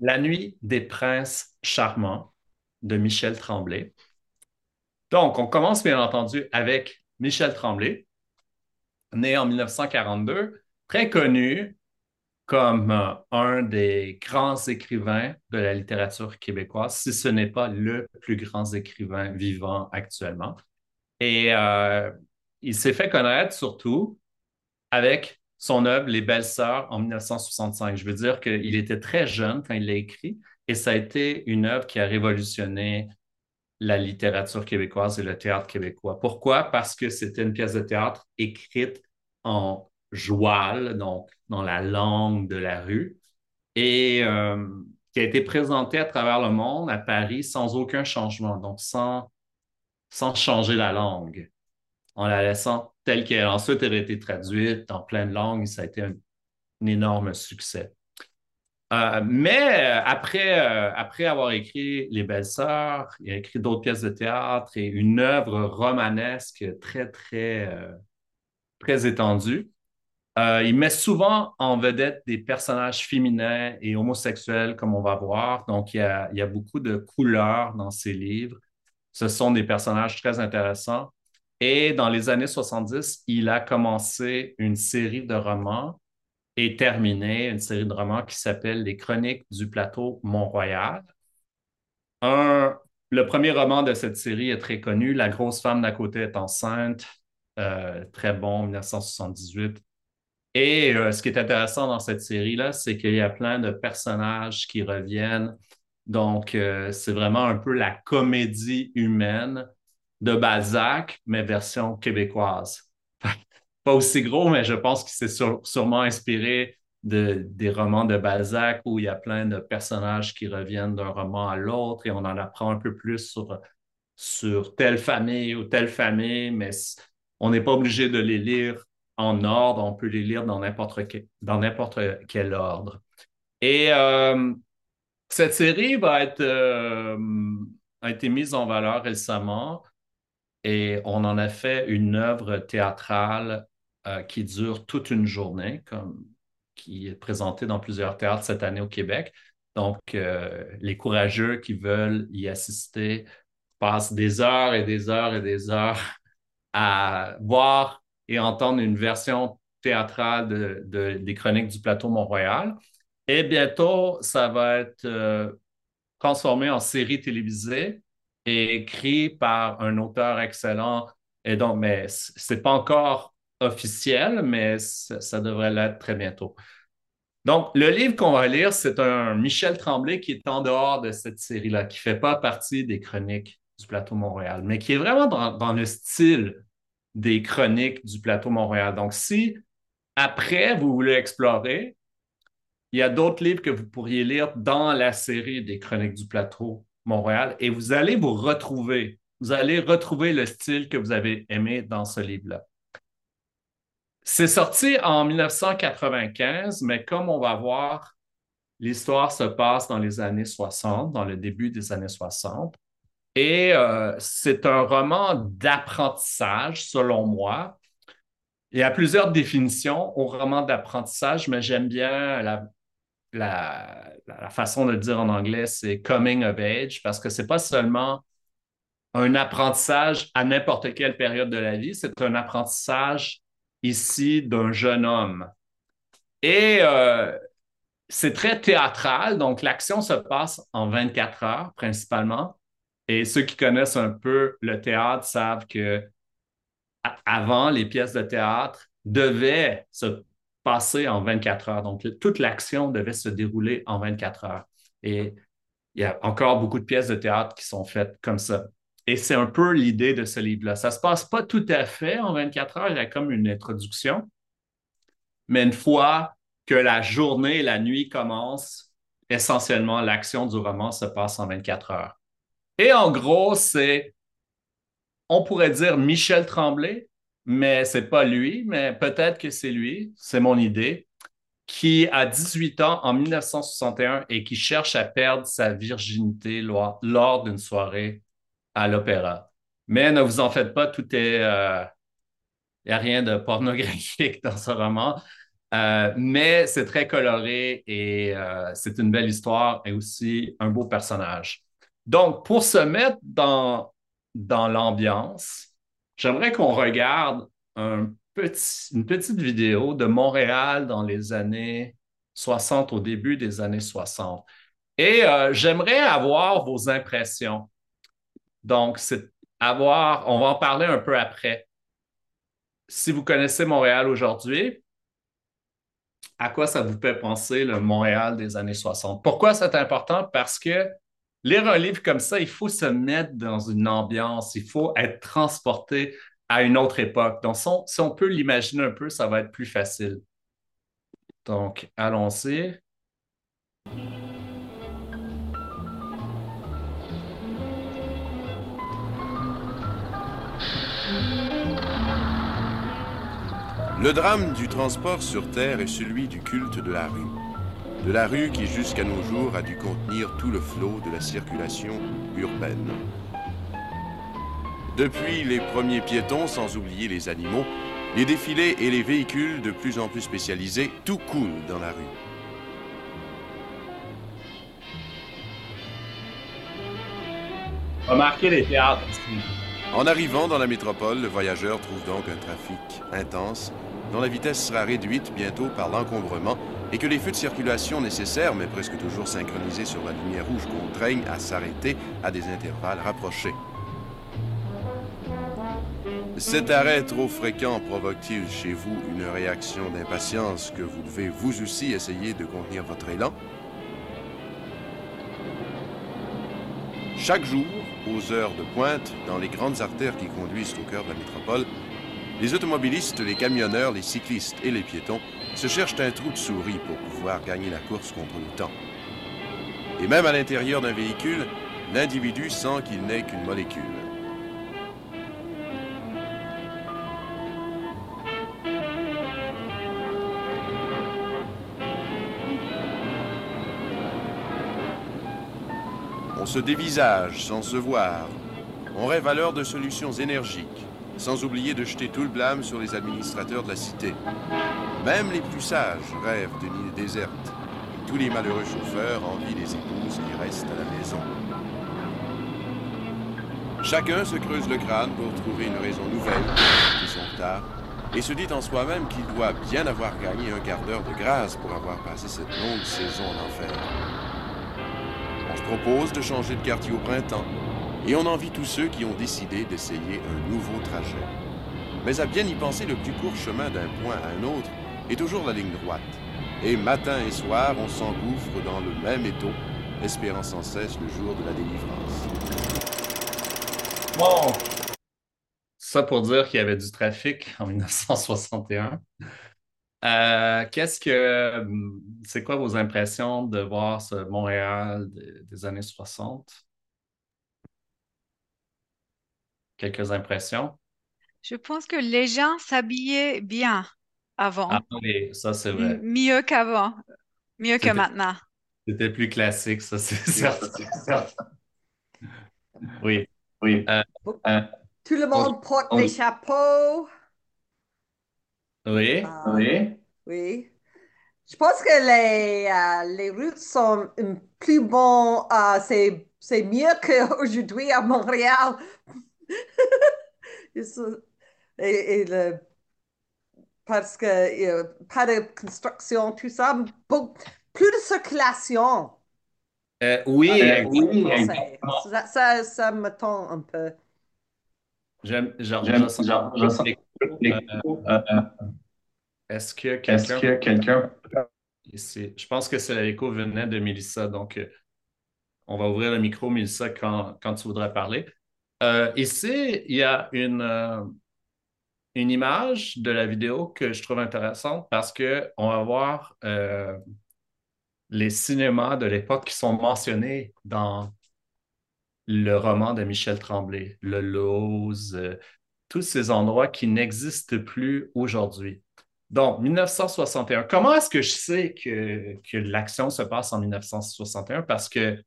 La nuit des princes charmants de Michel Tremblay. Donc, on commence bien entendu avec Michel Tremblay, né en 1942, très connu comme euh, un des grands écrivains de la littérature québécoise, si ce n'est pas le plus grand écrivain vivant actuellement. Et euh, il s'est fait connaître surtout avec son œuvre Les Belles Sœurs en 1965. Je veux dire qu'il était très jeune quand il l'a écrit et ça a été une œuvre qui a révolutionné la littérature québécoise et le théâtre québécois. Pourquoi? Parce que c'était une pièce de théâtre écrite en joual, donc dans la langue de la rue, et euh, qui a été présentée à travers le monde, à Paris, sans aucun changement, donc sans, sans changer la langue, en la laissant telle qu'elle. Ensuite, elle a été traduite en plein de langues, ça a été un, énorme succès. Euh, mais après, euh, après avoir écrit Les Belles Sœurs, il a écrit d'autres pièces de théâtre et une œuvre romanesque très, très, très étendue. Euh, il met souvent en vedette des personnages féminins et homosexuels, comme on va voir. Donc, il y a, beaucoup de couleurs dans ses livres. Ce sont des personnages très intéressants. Et dans les années 70, il a commencé une série de romans et terminé une série de romans qui s'appelle Les Chroniques du plateau Mont-Royal. le premier roman de cette série est très connu, La grosse femme d'à côté est enceinte, euh, très bon, 1978. Et euh, ce qui est intéressant dans cette série-là, c'est qu'il y a plein de personnages qui reviennent. Donc, euh, c'est vraiment un peu la comédie humaine de Balzac, mais version québécoise. Pas aussi gros, mais je pense qu'il s'est sûrement inspiré de, des romans de Balzac où il y a plein de personnages qui reviennent d'un roman à l'autre et on en apprend un peu plus sur, telle famille ou telle famille, mais on n'est pas obligé de les lire en ordre, on peut les lire dans n'importe quel, dans n'importe quel ordre. Et euh, cette série va être, euh, a été mise en valeur récemment et on en a fait une œuvre théâtrale euh, qui dure toute une journée, comme, qui est présentée dans plusieurs théâtres cette année au Québec. Donc, les courageux qui veulent y assister passent des heures et des heures et des heures à voir et entendre une version théâtrale de, des chroniques du plateau Mont-Royal. Et bientôt, ça va être euh, transformé en série télévisée écrit par un auteur excellent. Et donc, mais c'est pas encore officiel, mais ça, devrait l'être très bientôt. Donc, le livre qu'on va lire, c'est un Michel Tremblay qui est en dehors de cette série-là, qui ne fait pas partie des chroniques du plateau Montréal, mais qui est vraiment dans le style des chroniques du plateau Montréal. Donc, si après, vous voulez explorer, il y a d'autres livres que vous pourriez lire dans la série des chroniques du plateau Montréal et vous allez vous retrouver. Vous allez retrouver le style que vous avez aimé dans ce livre-là. C'est sorti en 1995, mais comme on va voir, l'histoire se passe dans les années 60, dans le début des années 60. Et euh, c'est un roman d'apprentissage, selon moi. Il y a plusieurs définitions au roman d'apprentissage, mais j'aime bien la, la, façon de le dire en anglais, c'est coming of age, parce que ce n'est pas seulement un apprentissage à n'importe quelle période de la vie, c'est un apprentissage ici d'un jeune homme. Et euh, c'est très théâtral, donc l'action se passe en 24 heures principalement. Et ceux qui connaissent un peu le théâtre savent que avant, les pièces de théâtre devaient se passer en 24 heures. Donc, toute l'action devait se dérouler en 24 heures. Et il y a encore beaucoup de pièces de théâtre qui sont faites comme ça. Et c'est un peu l'idée de ce livre-là. Ça ne se passe pas tout à fait en 24 heures, il y a comme une introduction. Mais une fois que la journée et la nuit commencent, essentiellement, l'action du roman se passe en 24 heures. Et en gros, c'est, on pourrait dire Michel Tremblay, mais c'est pas lui, mais peut-être que c'est lui, c'est mon idée, qui a 18 ans en 1961 et qui cherche à perdre sa virginité lors, d'une soirée à l'opéra. Mais ne vous en faites pas, tout est... Il euh, n'y a rien de pornographique dans ce roman. Euh, mais c'est très coloré et euh, c'est une belle histoire et aussi un beau personnage. Donc, pour se mettre dans, dans l'ambiance, j'aimerais qu'on regarde une petite vidéo de Montréal dans les années 60, au début des années 60. Et euh, j'aimerais avoir vos impressions. Donc, c'est avoir, on va en parler un peu après. Si vous connaissez Montréal aujourd'hui, à quoi ça vous fait penser le Montréal des années 60? Pourquoi c'est important? Parce que lire un livre comme ça, il faut se mettre dans une ambiance, il faut être transporté à une autre époque. Donc, si on, peut l'imaginer un peu, ça va être plus facile. Donc, allons-y. Le drame du transport sur Terre est celui du culte de la rue. De la rue qui jusqu'à nos jours a dû contenir tout le flot de la circulation urbaine. Depuis les premiers piétons, sans oublier les animaux, les défilés et les véhicules de plus en plus spécialisés, tout coule dans la rue. Remarquez les théâtres. En arrivant dans la métropole, le voyageur trouve donc un trafic intense dont la vitesse sera réduite bientôt par l'encombrement et que les feux de circulation nécessaires, mais presque toujours synchronisés sur la lumière rouge, contraignent à s'arrêter à des intervalles rapprochés. Cet arrêt trop fréquent provoque-t-il chez vous une réaction d'impatience que vous devez vous aussi essayer de contenir votre élan? Chaque jour, aux heures de pointe, dans les grandes artères qui conduisent au cœur de la métropole, les automobilistes, les camionneurs, les cyclistes et les piétons se cherchent un trou de souris pour pouvoir gagner la course contre le temps. Et même à l'intérieur d'un véhicule, l'individu sent qu'il n'est qu'une molécule. On se dévisage sans se voir. On rêve alors de solutions énergiques, sans oublier de jeter tout le blâme sur les administrateurs de la cité. Même les plus sages rêvent d'une île déserte. Tous les malheureux chauffeurs envient les épouses qui restent à la maison. Chacun se creuse le crâne pour trouver une raison nouvelle qui sont tard et se dit en soi-même qu'il doit bien avoir gagné un quart d'heure de grâce pour avoir passé cette longue saison d'enfer. On se propose de changer de quartier au printemps, et on envie tous ceux qui ont décidé d'essayer un nouveau trajet. Mais à bien y penser, le plus court chemin d'un point à un autre est toujours la ligne droite. Et matin et soir, on s'engouffre dans le même étau, espérant sans cesse le jour de la délivrance. Bon, ça pour dire qu'il y avait du trafic en 1961. Euh, qu'est-ce que c'est quoi vos impressions de voir ce Montréal des années 60? Quelques impressions? Je pense que les gens s'habillaient bien avant. Ah oui, ça c'est vrai. mieux qu'avant, mieux que maintenant. C'était plus classique, ça c'est certain. Oui, oui. Euh, euh, Tout le monde porte des chapeaux. Oui, euh, oui. Oui. Je pense que les, les routes sont plus bon, c'est mieux qu'aujourd'hui à Montréal et, le, parce que pas de construction, tout ça, plus de circulation. Euh, oui, oui, ça, ça, ça, me tend un peu. J'aime, genre, euh, euh, Est-ce que quelqu'un. quelqu'un... Je pense que c'est l'écho venait de Mélissa, donc on va ouvrir le micro, Mélissa, quand, quand tu voudrais parler. Euh, ici, il y a une, euh, une image de la vidéo que je trouve intéressante parce qu'on va voir euh, les cinémas de l'époque qui sont mentionnés dans le roman de Michel Tremblay, le Lose, tous ces endroits qui n'existent plus aujourd'hui. Donc, 1961. Comment est-ce que je sais que l'action se passe en 1961? Parce que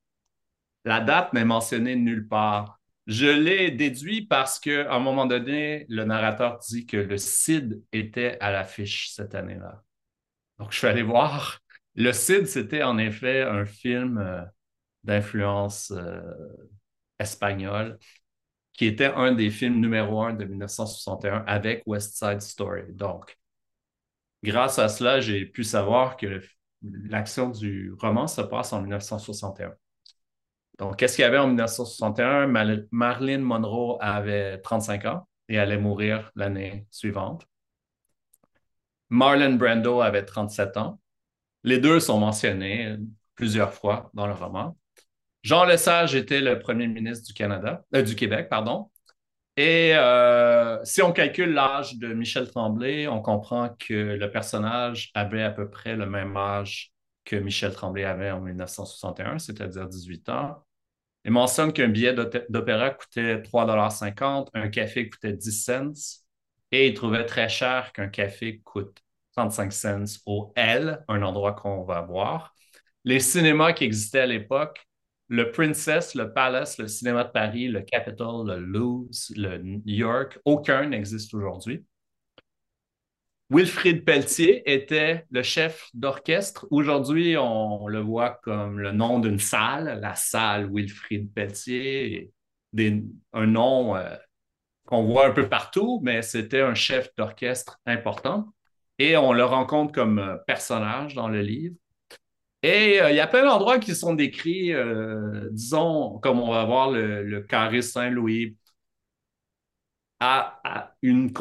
la date n'est mentionnée nulle part. Je l'ai déduit parce qu'à un moment donné, le narrateur dit que le CID était à l'affiche cette année-là. Donc, je suis allé voir. Le Cid, c'était en effet un film euh, d'influence euh, espagnole qui était un des films numéro un de 1961 avec West Side Story. Donc, grâce à cela, j'ai pu savoir que l'action du roman se passe en 1961. Donc, qu'est-ce qu'il y avait en 1961? Marilyn Monroe avait 35 ans et allait mourir l'année suivante. Marlon Brando avait 37 ans. Les deux sont mentionnés plusieurs fois dans le roman. Jean Lesage était le premier ministre du Canada, euh, du Québec, pardon. Et euh, si on calcule l'âge de Michel Tremblay, on comprend que le personnage avait à peu près le même âge que Michel Tremblay avait en 1961, c'est-à-dire 18 ans. Il mentionne qu'un billet d'opéra coûtait 3,50 un café coûtait 10 cents et il trouvait très cher qu'un café coûte 35 cents au L, un endroit qu'on va voir. Les cinémas qui existaient à l'époque, le Princess, le Palace, le Cinéma de Paris, le Capitol, le Louvre, le New York, aucun n'existe aujourd'hui. Wilfrid Pelletier était le chef d'orchestre. Aujourd'hui, on le voit comme le nom d'une salle, la salle Wilfrid Pelletier, un nom euh, qu'on voit un peu partout, mais c'était un chef d'orchestre important. Et on le rencontre comme euh, personnage dans le livre. Et euh, il y a plein d'endroits qui sont décrits, disons, comme on va voir le carré Saint-Louis, à, une,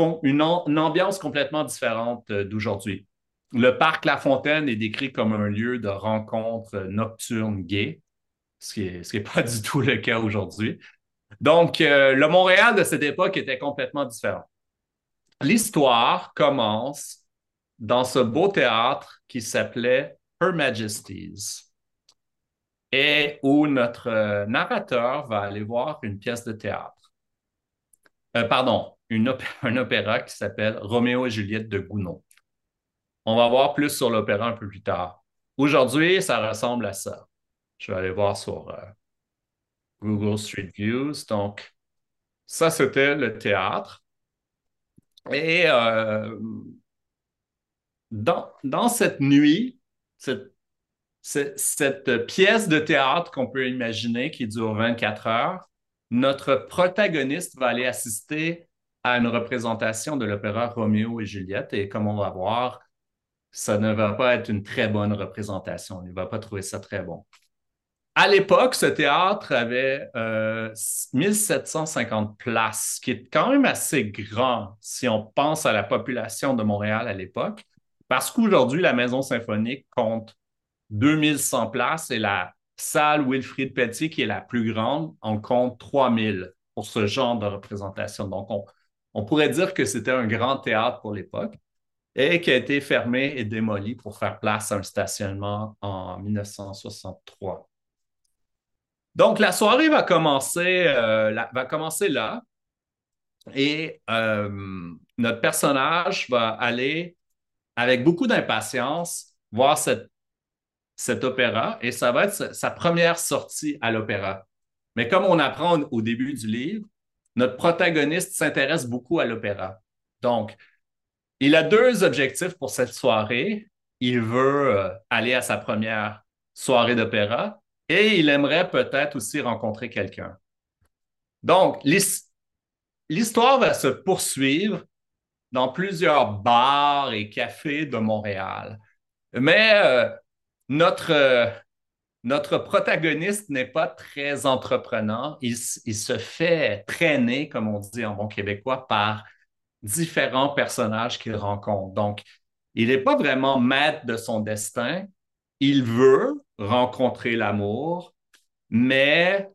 ambiance complètement différente euh, d'aujourd'hui. Le parc La Fontaine est décrit comme un lieu de rencontre nocturne gay, ce qui n'est pas du tout le cas aujourd'hui. Donc, euh, le Montréal de cette époque était complètement différent. L'histoire commence dans ce beau théâtre qui s'appelait Her Majesties et où notre euh, narrateur va aller voir une pièce de théâtre. Euh, pardon, un opéra qui s'appelle Roméo et Juliette de Gounod. On va voir plus sur l'opéra un peu plus tard. Aujourd'hui, ça ressemble à ça. Je vais aller voir sur euh, Google Street Views. Donc, ça, c'était le théâtre. Et euh, dans, cette nuit, cette pièce de théâtre qu'on peut imaginer qui dure 24 heures, notre protagoniste va aller assister à une représentation de l'opéra Roméo et Juliette. Et comme on va voir, ça ne va pas être une très bonne représentation. Il ne va pas trouver ça très bon. À l'époque, ce théâtre avait 1750 euh, places, ce qui est quand même assez grand si on pense à la population de Montréal à l'époque, parce qu'aujourd'hui, la Maison symphonique compte 2100 places et la salle Wilfrid Petit, qui est la plus grande, en compte 3000 pour ce genre de représentation. Donc, on, pourrait dire que c'était un grand théâtre pour l'époque et qui a été fermé et démoli pour faire place à un stationnement en 1963. Donc, la soirée va commencer, euh, va commencer là et euh, notre personnage va aller avec beaucoup d'impatience voir cette cet opéra et ça va être sa première sortie à l'opéra. Mais comme on apprend au début du livre, notre protagoniste s'intéresse beaucoup à l'opéra. Donc, il a deux objectifs pour cette soirée. Il veut euh, aller à sa première soirée d'opéra et il aimerait peut-être aussi rencontrer quelqu'un. Donc, l'histoire va se poursuivre dans plusieurs bars et cafés de Montréal. Mais euh, notre, euh, notre protagoniste n'est pas très entreprenant. Il, se fait traîner, comme on dit en bon québécois, par différents personnages qu'il rencontre. Donc, il n'est pas vraiment maître de son destin. Il veut rencontrer l'amour, mais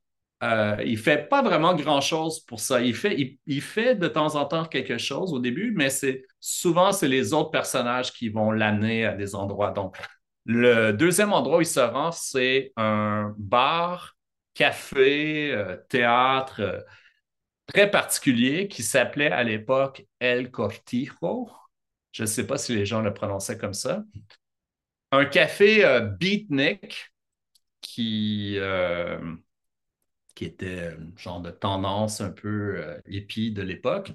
euh, il ne fait pas vraiment grand-chose pour ça. Il fait, il, fait de temps en temps quelque chose au début, mais c'est souvent, c'est les autres personnages qui vont l'amener à des endroits. Donc, le deuxième endroit où il se rend, c'est un bar, café, euh, théâtre euh, très particulier qui s'appelait à l'époque El Cortijo. Je ne sais pas si les gens le prononçaient comme ça. Un café euh, beatnik qui, était un genre de tendance un peu hippie de l'époque.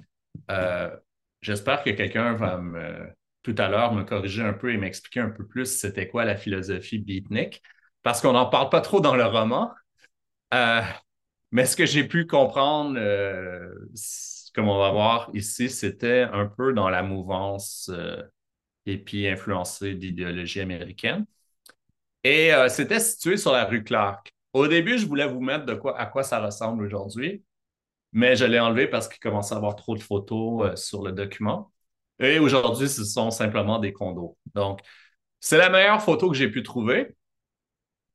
J'espère que quelqu'un va me tout à l'heure me corriger un peu et m'expliquer un peu plus c'était quoi la philosophie beatnik, parce qu'on n'en parle pas trop dans le roman. Euh, mais ce que j'ai pu comprendre, euh, comme on va voir ici, c'était un peu dans la mouvance euh, et puis influencée d'idéologie américaine. Et c'était situé sur la rue Clark. Au début, je voulais vous mettre de quoi, à quoi ça ressemble aujourd'hui, mais je l'ai enlevé parce qu'il commençait à avoir trop de photos sur le document. Et aujourd'hui, ce sont simplement des condos. Donc, c'est la meilleure photo que j'ai pu trouver.